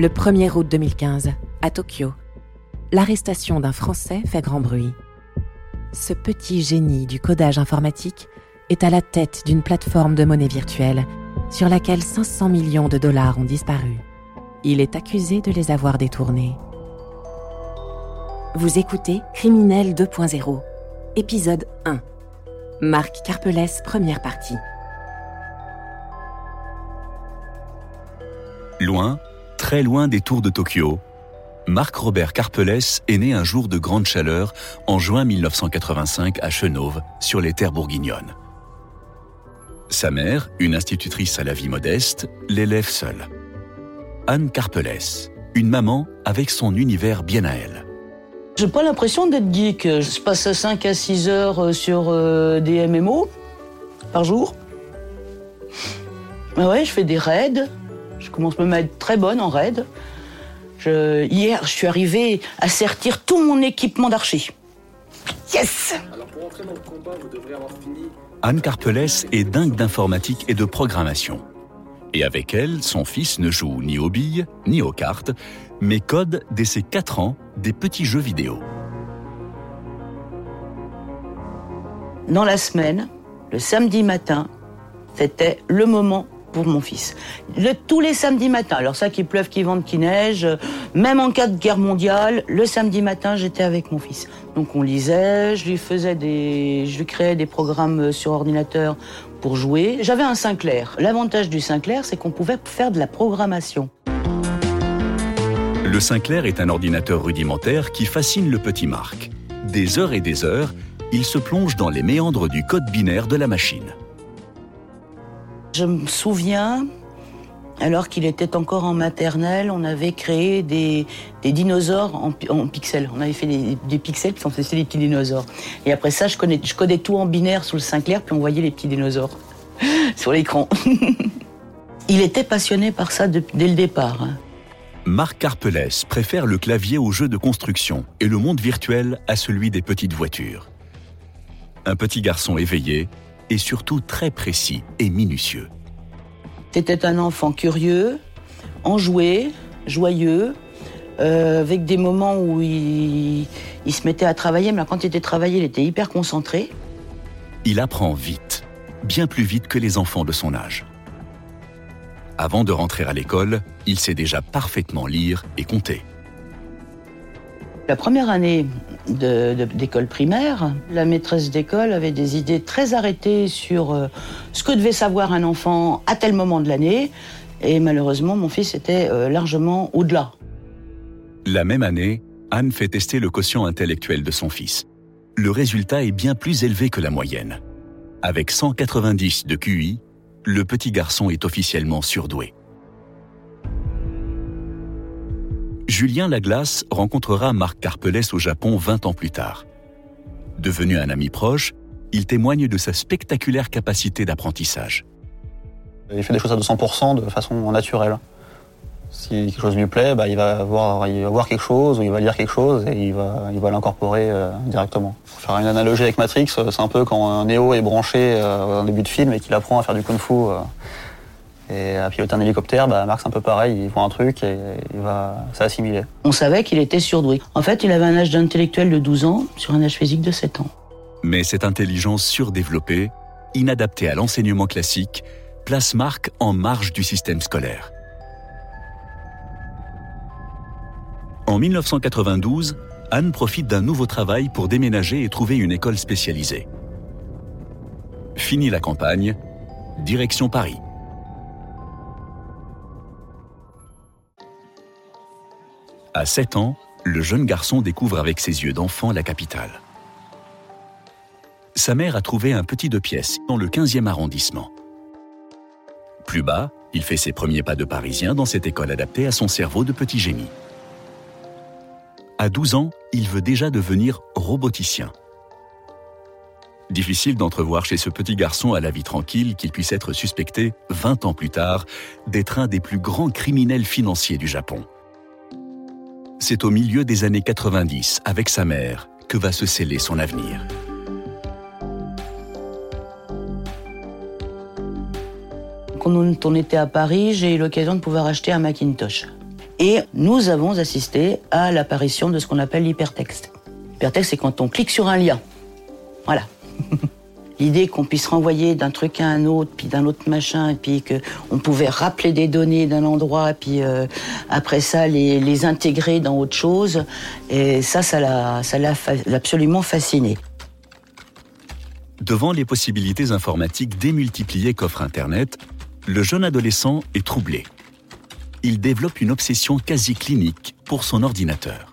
Le 1er août 2015, à Tokyo, l'arrestation d'un Français fait grand bruit. Ce petit génie du codage informatique est à la tête d'une plateforme de monnaie virtuelle sur laquelle 500 millions de dollars ont disparu. Il est accusé de les avoir détournés. Vous écoutez Criminel 2.0, épisode 1. Marc Carpelès, première partie. Loin, très loin des tours de Tokyo, Marc-Robert Carpelès est né un jour de grande chaleur en juin 1985 à Chenauve, sur les terres bourguignonnes. Sa mère, une institutrice à la vie modeste, l'élève seule. Anne Carpelès, une maman avec son univers bien à elle. J'ai pas l'impression d'être geek. Je passe 5 à 6 heures euh, sur euh, des MMO par jour. ouais, je fais des raids. Je commence même à être très bonne en raid. hier, je suis arrivée à sertir tout mon équipement d'archi. Yes Alors pour entrer dans le combat, vous devrez avoir fini. Anne Carpelès est dingue d'informatique et de programmation. Et avec elle, son fils ne joue ni aux billes, ni aux cartes, mais code dès ses 4 ans des petits jeux vidéo. Dans la semaine, le samedi matin, c'était le moment mon fils. tous les samedis matins, alors ça qu'il pleuve, qu'il vente, qu'il neige, même en cas de guerre mondiale, le samedi matin, j'étais avec mon fils. Donc on lisait, je lui faisais des, je lui créais des programmes sur ordinateur pour jouer. J'avais un Sinclair. L'avantage du Sinclair, c'est qu'on pouvait faire de la programmation. Le Sinclair est un ordinateur rudimentaire qui fascine le petit Marc. Des heures et des heures, il se plonge dans les méandres du code binaire de la machine. Je me souviens, alors qu'il était encore en maternelle, on avait créé des, dinosaures en, pixels. On avait fait des, pixels, puis on faisait des petits dinosaures. Et après ça, je, connais, tout en binaire sous le Sinclair, puis on voyait les petits dinosaures sur l'écran. Il était passionné par ça dès le départ. Hein. Marc Carpelès préfère le clavier au jeu de construction et le monde virtuel à celui des petites voitures. Un petit garçon éveillé, et surtout très précis et minutieux. C'était un enfant curieux, enjoué, joyeux, euh, avec des moments où il, se mettait à travailler, mais quand il était travaillé, il était hyper concentré. Il apprend vite, bien plus vite que les enfants de son âge. Avant de rentrer à l'école, il sait déjà parfaitement lire et compter. La première année d'école primaire, la maîtresse d'école avait des idées très arrêtées sur euh, ce que devait savoir un enfant à tel moment de l'année. Et malheureusement, mon fils était euh, largement au-delà. La même année, Anne fait tester le quotient intellectuel de son fils. Le résultat est bien plus élevé que la moyenne. Avec 190 de QI, le petit garçon est officiellement surdoué. Julien Laglace rencontrera Marc Carpelès au Japon 20 ans plus tard. Devenu un ami proche, il témoigne de sa spectaculaire capacité d'apprentissage. Il fait des choses à 200% de façon naturelle. Si quelque chose lui plaît, bah, il, va voir, quelque chose ou il va lire quelque chose et il va, l'incorporer euh, directement. Pour faire une analogie avec Matrix, euh, c'est un peu quand un Neo est branché euh, en début de film et qu'il apprend à faire du kung-fu. Et à piloter un hélicoptère, bah, Marc, c'est un peu pareil. Il voit un truc et il va s'assimiler. On savait qu'il était surdoué. En fait, il avait un âge d'intellectuel de 12 ans sur un âge physique de 7 ans. Mais cette intelligence surdéveloppée, inadaptée à l'enseignement classique, place Marc en marge du système scolaire. En 1992, Anne profite d'un nouveau travail pour déménager et trouver une école spécialisée. Fini la campagne, direction Paris. À 7 ans, le jeune garçon découvre avec ses yeux d'enfant la capitale. Sa mère a trouvé un petit deux pièces dans le 15e arrondissement. Plus bas, il fait ses premiers pas de parisien dans cette école adaptée à son cerveau de petit génie. À 12 ans, il veut déjà devenir roboticien. Difficile d'entrevoir chez ce petit garçon à la vie tranquille qu'il puisse être suspecté, 20 ans plus tard, d'être un des plus grands criminels financiers du Japon. C'est au milieu des années 90, avec sa mère, que va se sceller son avenir. Quand on était à Paris, j'ai eu l'occasion de pouvoir acheter un Macintosh. Et nous avons assisté à l'apparition de ce qu'on appelle l'hypertexte. L'hypertexte, c'est quand on clique sur un lien. Voilà. L'idée qu'on puisse renvoyer d'un truc à un autre, puis d'un autre machin, et puis qu'on pouvait rappeler des données d'un endroit, puis euh, après ça les, intégrer dans autre chose, et ça, ça l'a absolument fasciné. Devant les possibilités informatiques démultipliées qu'offre Internet, le jeune adolescent est troublé. Il développe une obsession quasi clinique pour son ordinateur.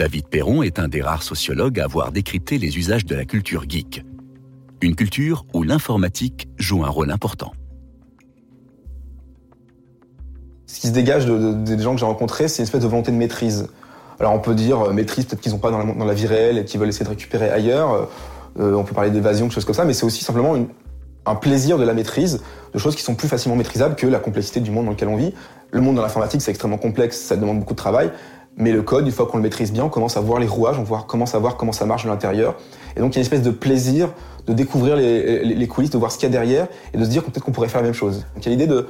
David Perron est un des rares sociologues à avoir décrypté les usages de la culture geek. Une culture où l'informatique joue un rôle important. Ce qui se dégage des gens que j'ai rencontrés, c'est une espèce de volonté de maîtrise. Alors on peut dire euh, maîtrise, peut-être qu'ils n'ont pas dans la, vie réelle et qu'ils veulent essayer de récupérer ailleurs. Euh, on peut parler d'évasion, quelque chose comme ça, mais c'est aussi simplement un plaisir de la maîtrise, de choses qui sont plus facilement maîtrisables que la complexité du monde dans lequel on vit. Le monde dans l'informatique, c'est extrêmement complexe, ça demande beaucoup de travail. Mais le code, une fois qu'on le maîtrise bien, on commence à voir les rouages, on commence à voir comment ça marche de l'intérieur. Et donc il y a une espèce de plaisir de découvrir les, coulisses, de voir ce qu'il y a derrière et de se dire peut-être qu'on pourrait faire la même chose. Donc il y a l'idée de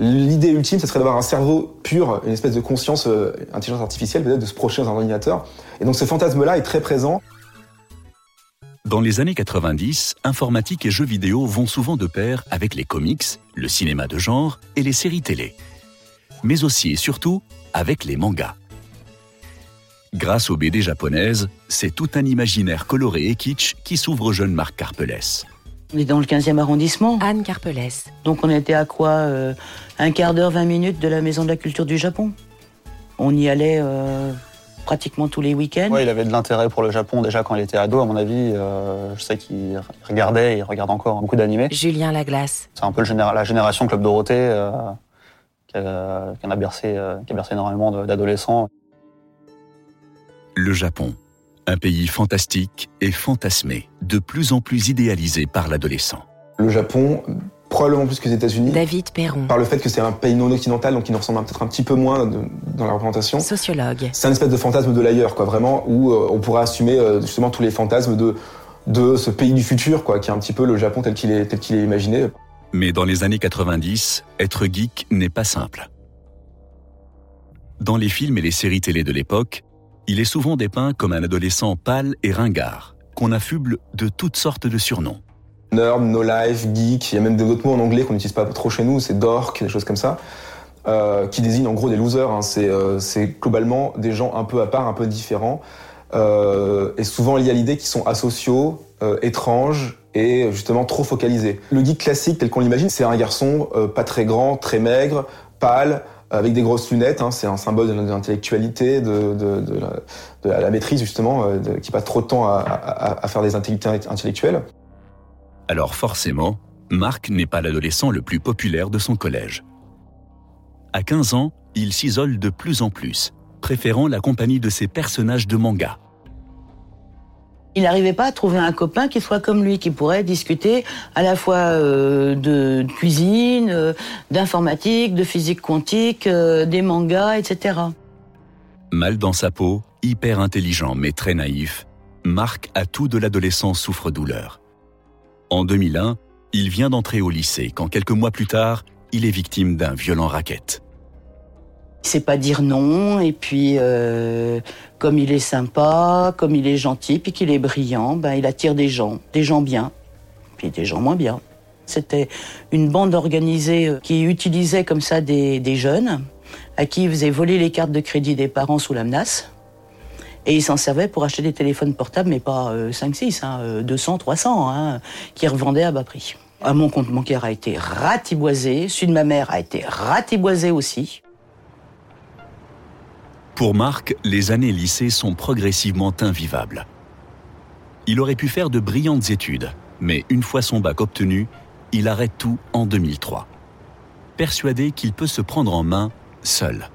L'idée ultime, ce serait d'avoir un cerveau pur, une espèce de conscience, euh, intelligence artificielle, peut-être de se projeter dans un ordinateur. Et donc ce fantasme-là est très présent. Dans les années 90, informatique et jeux vidéo vont souvent de pair avec les comics, le cinéma de genre et les séries télé. Mais aussi et surtout avec les mangas. Grâce aux BD japonaises, c'est tout un imaginaire coloré et kitsch qui s'ouvre au jeune Marc Carpelès. On est dans le 15e arrondissement. Anne Carpelès. Donc on était à quoi euh, Un quart d'heure, 20 minutes de la Maison de la Culture du Japon. On y allait euh, pratiquement tous les week-ends. Oui, il avait de l'intérêt pour le Japon déjà quand il était ado, à mon avis. Euh, je sais qu'il regardait, il regarde encore beaucoup d'animés. Julien Laglace. C'est un peu la génération Club Dorothée qui a, qui, a bercé, qui a bercé énormément d'adolescents. Le Japon, un pays fantastique et fantasmé, de plus en plus idéalisé par l'adolescent. Le Japon, probablement plus que les États-Unis. David Perron. Par le fait que c'est un pays non occidental, donc qui nous ressemble peut-être un petit peu moins dans la représentation. Sociologue. C'est un espèce de fantasme de l'ailleurs, quoi, vraiment, où euh, on pourrait assumer euh, justement tous les fantasmes de, de ce pays du futur, quoi, qui est un petit peu le Japon tel qu'il est, tel qu'il est imaginé. Mais dans les années 90, être geek n'est pas simple. Dans les films et les séries télé de l'époque, il est souvent dépeint comme un adolescent pâle et ringard, qu'on affuble de toutes sortes de surnoms. Nerd, no life, geek, il y a même d'autres mots en anglais qu'on n'utilise pas trop chez nous, c'est dork, des choses comme ça, euh, qui désignent en gros des losers. Hein. Euh, c'est globalement des gens un peu à part, un peu différents, euh, et souvent liés à l'idée qu'ils sont asociaux, étranges et justement trop focalisés. Le geek classique tel qu'on l'imagine, c'est un garçon pas très grand, très maigre, pâle, avec des grosses lunettes. Hein, c'est un symbole de l'intellectualité, de, de, la, maîtrise justement, euh, qui passe trop de temps à, faire des activités intellectuelles. Alors forcément, Marc n'est pas l'adolescent le plus populaire de son collège. À 15 ans, il s'isole de plus en plus, préférant la compagnie de ses personnages de manga. Il n'arrivait pas à trouver un copain qui soit comme lui, qui pourrait discuter à la fois euh, de cuisine, euh, d'informatique, de physique quantique, euh, des mangas, etc. Mal dans sa peau, hyper intelligent mais très naïf, Marc a tout de l'adolescence souffre-douleur. En 2001, il vient d'entrer au lycée quand quelques mois plus tard, il est victime d'un violent racket. Il sait pas dire non, et puis euh, comme il est sympa, comme il est gentil, puis qu'il est brillant, ben il attire des gens, des gens bien, puis des gens moins bien. C'était une bande organisée euh, qui utilisait comme ça des, jeunes, à qui il faisait voler les cartes de crédit des parents sous la menace. Et ils s'en servaient pour acheter des téléphones portables, mais pas 5-6, euh, hein, 200, 300, hein, qui revendaient à bas prix. Ah, mon compte bancaire a été ratiboisé, celui de ma mère a été ratiboisé aussi. Pour Marc, les années lycée sont progressivement invivables. Il aurait pu faire de brillantes études, mais une fois son bac obtenu, il arrête tout en 2003. Persuadé qu'il peut se prendre en main seul.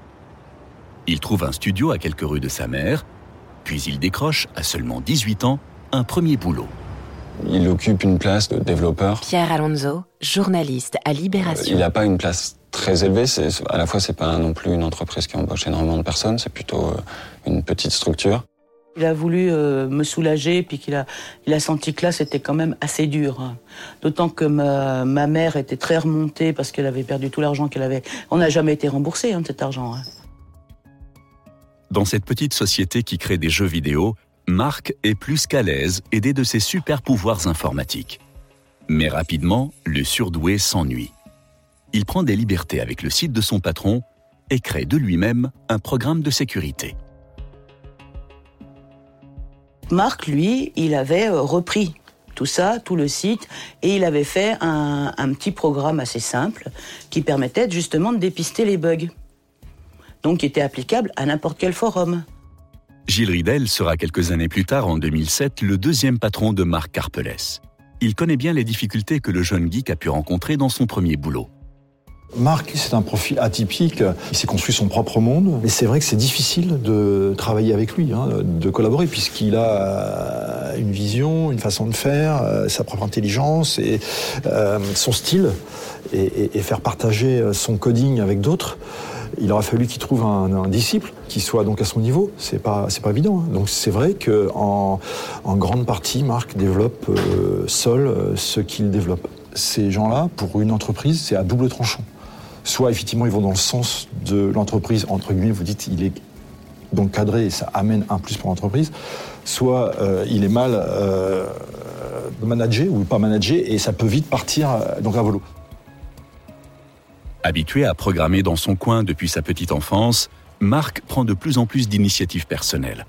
Il trouve un studio à quelques rues de sa mère, puis il décroche, à seulement 18 ans, un premier boulot. Il occupe une place de développeur. Pierre Alonso, journaliste à Libération. Il n'a pas une place très élevé. C'est, à la fois, c'est pas non plus une entreprise qui embauche énormément de personnes, c'est plutôt euh, une petite structure. Il a voulu euh, me soulager, puis qu'il a, il a senti que là, c'était quand même assez dur. D'autant que ma, ma mère était très remontée parce qu'elle avait perdu tout l'argent qu'elle avait. On n'a jamais été remboursé hein, de cet argent. hein. Dans cette petite société qui crée des jeux vidéo, Marc est plus qu'à l'aise, aidé de ses super pouvoirs informatiques. Mais rapidement, le surdoué s'ennuie. Il prend des libertés avec le site de son patron et crée de lui-même un programme de sécurité. Marc, lui, il avait euh, repris tout ça, tout le site, et il avait fait un, un petit programme assez simple qui permettait justement de dépister les bugs. Donc, qui était applicable à n'importe quel forum. Gilles Ridel sera quelques années plus tard, en 2007, le deuxième patron de Marc Carpelès. Il connaît bien les difficultés que le jeune geek a pu rencontrer dans son premier boulot. Marc, c'est un profil atypique. Il s'est construit son propre monde. Mais c'est vrai que c'est difficile de travailler avec lui, hein, de collaborer, puisqu'il a une vision, une façon de faire, euh, sa propre intelligence et euh, son style. Et, faire partager son coding avec d'autres. Il aura fallu qu'il trouve un, disciple qui soit donc à son niveau. C'est pas, c'est pas évident. hein. Donc c'est vrai que en, grande partie, Marc développe euh, seul euh, ce qu'il développe. Ces gens-là, pour une entreprise, c'est à double tranchant soit effectivement ils vont dans le sens de l'entreprise, entre guillemets, vous dites il est donc cadré et ça amène un plus pour l'entreprise, soit euh, il est mal euh, managé ou pas managé et ça peut vite partir euh, donc à volo. Habitué à programmer dans son coin depuis sa petite enfance, Marc prend de plus en plus d'initiatives personnelles.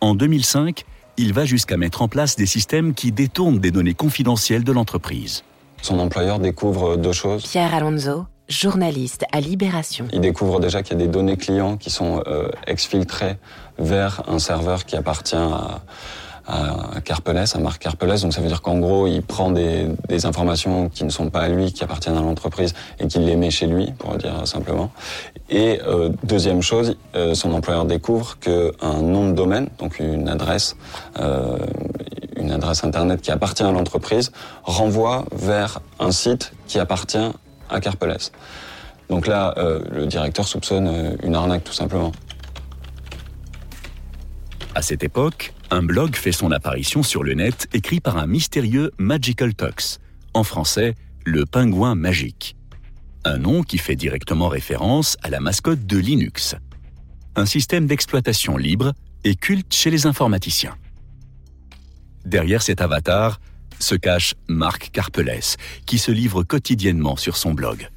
En 2005, il va jusqu'à mettre en place des systèmes qui détournent des données confidentielles de l'entreprise. Son employeur découvre deux choses. Pierre Alonso, journaliste à Libération. Il découvre déjà qu'il y a des données clients qui sont euh, exfiltrées vers un serveur qui appartient à, à Carpelès, à Marc Carpelès. Donc ça veut dire qu'en gros, il prend des, des informations qui ne sont pas à lui, qui appartiennent à l'entreprise, et qu'il les met chez lui, pour dire simplement. Et euh, deuxième chose, euh, son employeur découvre qu'un nom de domaine, donc une adresse, euh, une adresse internet qui appartient à l'entreprise, renvoie vers un site qui appartient à. Donc là, euh, le directeur soupçonne euh, une arnaque tout simplement. À cette époque, un blog fait son apparition sur le net écrit par un mystérieux Magical Tux, en français, le pingouin magique. Un nom qui fait directement référence à la mascotte de Linux. Un système d'exploitation libre et culte chez les informaticiens. Derrière cet avatar se cache Marc Carpelès, qui se livre quotidiennement sur son blog.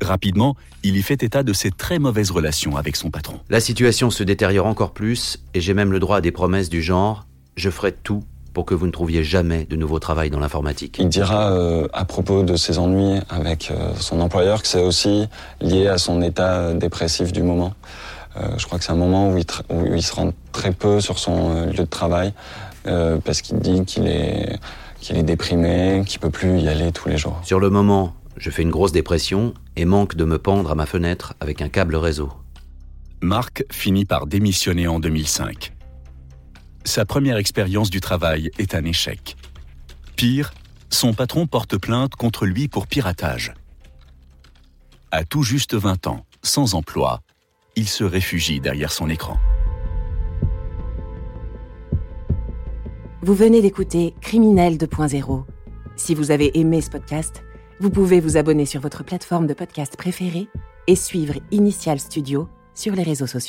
Rapidement, il y fait état de ses très mauvaises relations avec son patron. La situation se détériore encore plus et j'ai même le droit à des promesses du genre je ferai tout pour que vous ne trouviez jamais de nouveau travail dans l'informatique. Il dira euh, à propos de ses ennuis avec euh, son employeur que c'est aussi lié à son état dépressif du moment. Euh, je crois que c'est un moment où il, où il se rend très peu sur son euh, lieu de travail euh, parce qu'il dit qu'il est, qu'il est déprimé, qu'il peut plus y aller tous les jours. Sur le moment, je fais une grosse dépression et manque de me pendre à ma fenêtre avec un câble réseau. Marc finit par démissionner en 2005. Sa première expérience du travail est un échec. Pire, son patron porte plainte contre lui pour piratage. À tout juste 20 ans, sans emploi, il se réfugie derrière son écran. Vous venez d'écouter Criminel 2.0. Si vous avez aimé ce podcast, vous pouvez vous abonner sur votre plateforme de podcast préférée et suivre Initial Studio sur les réseaux sociaux.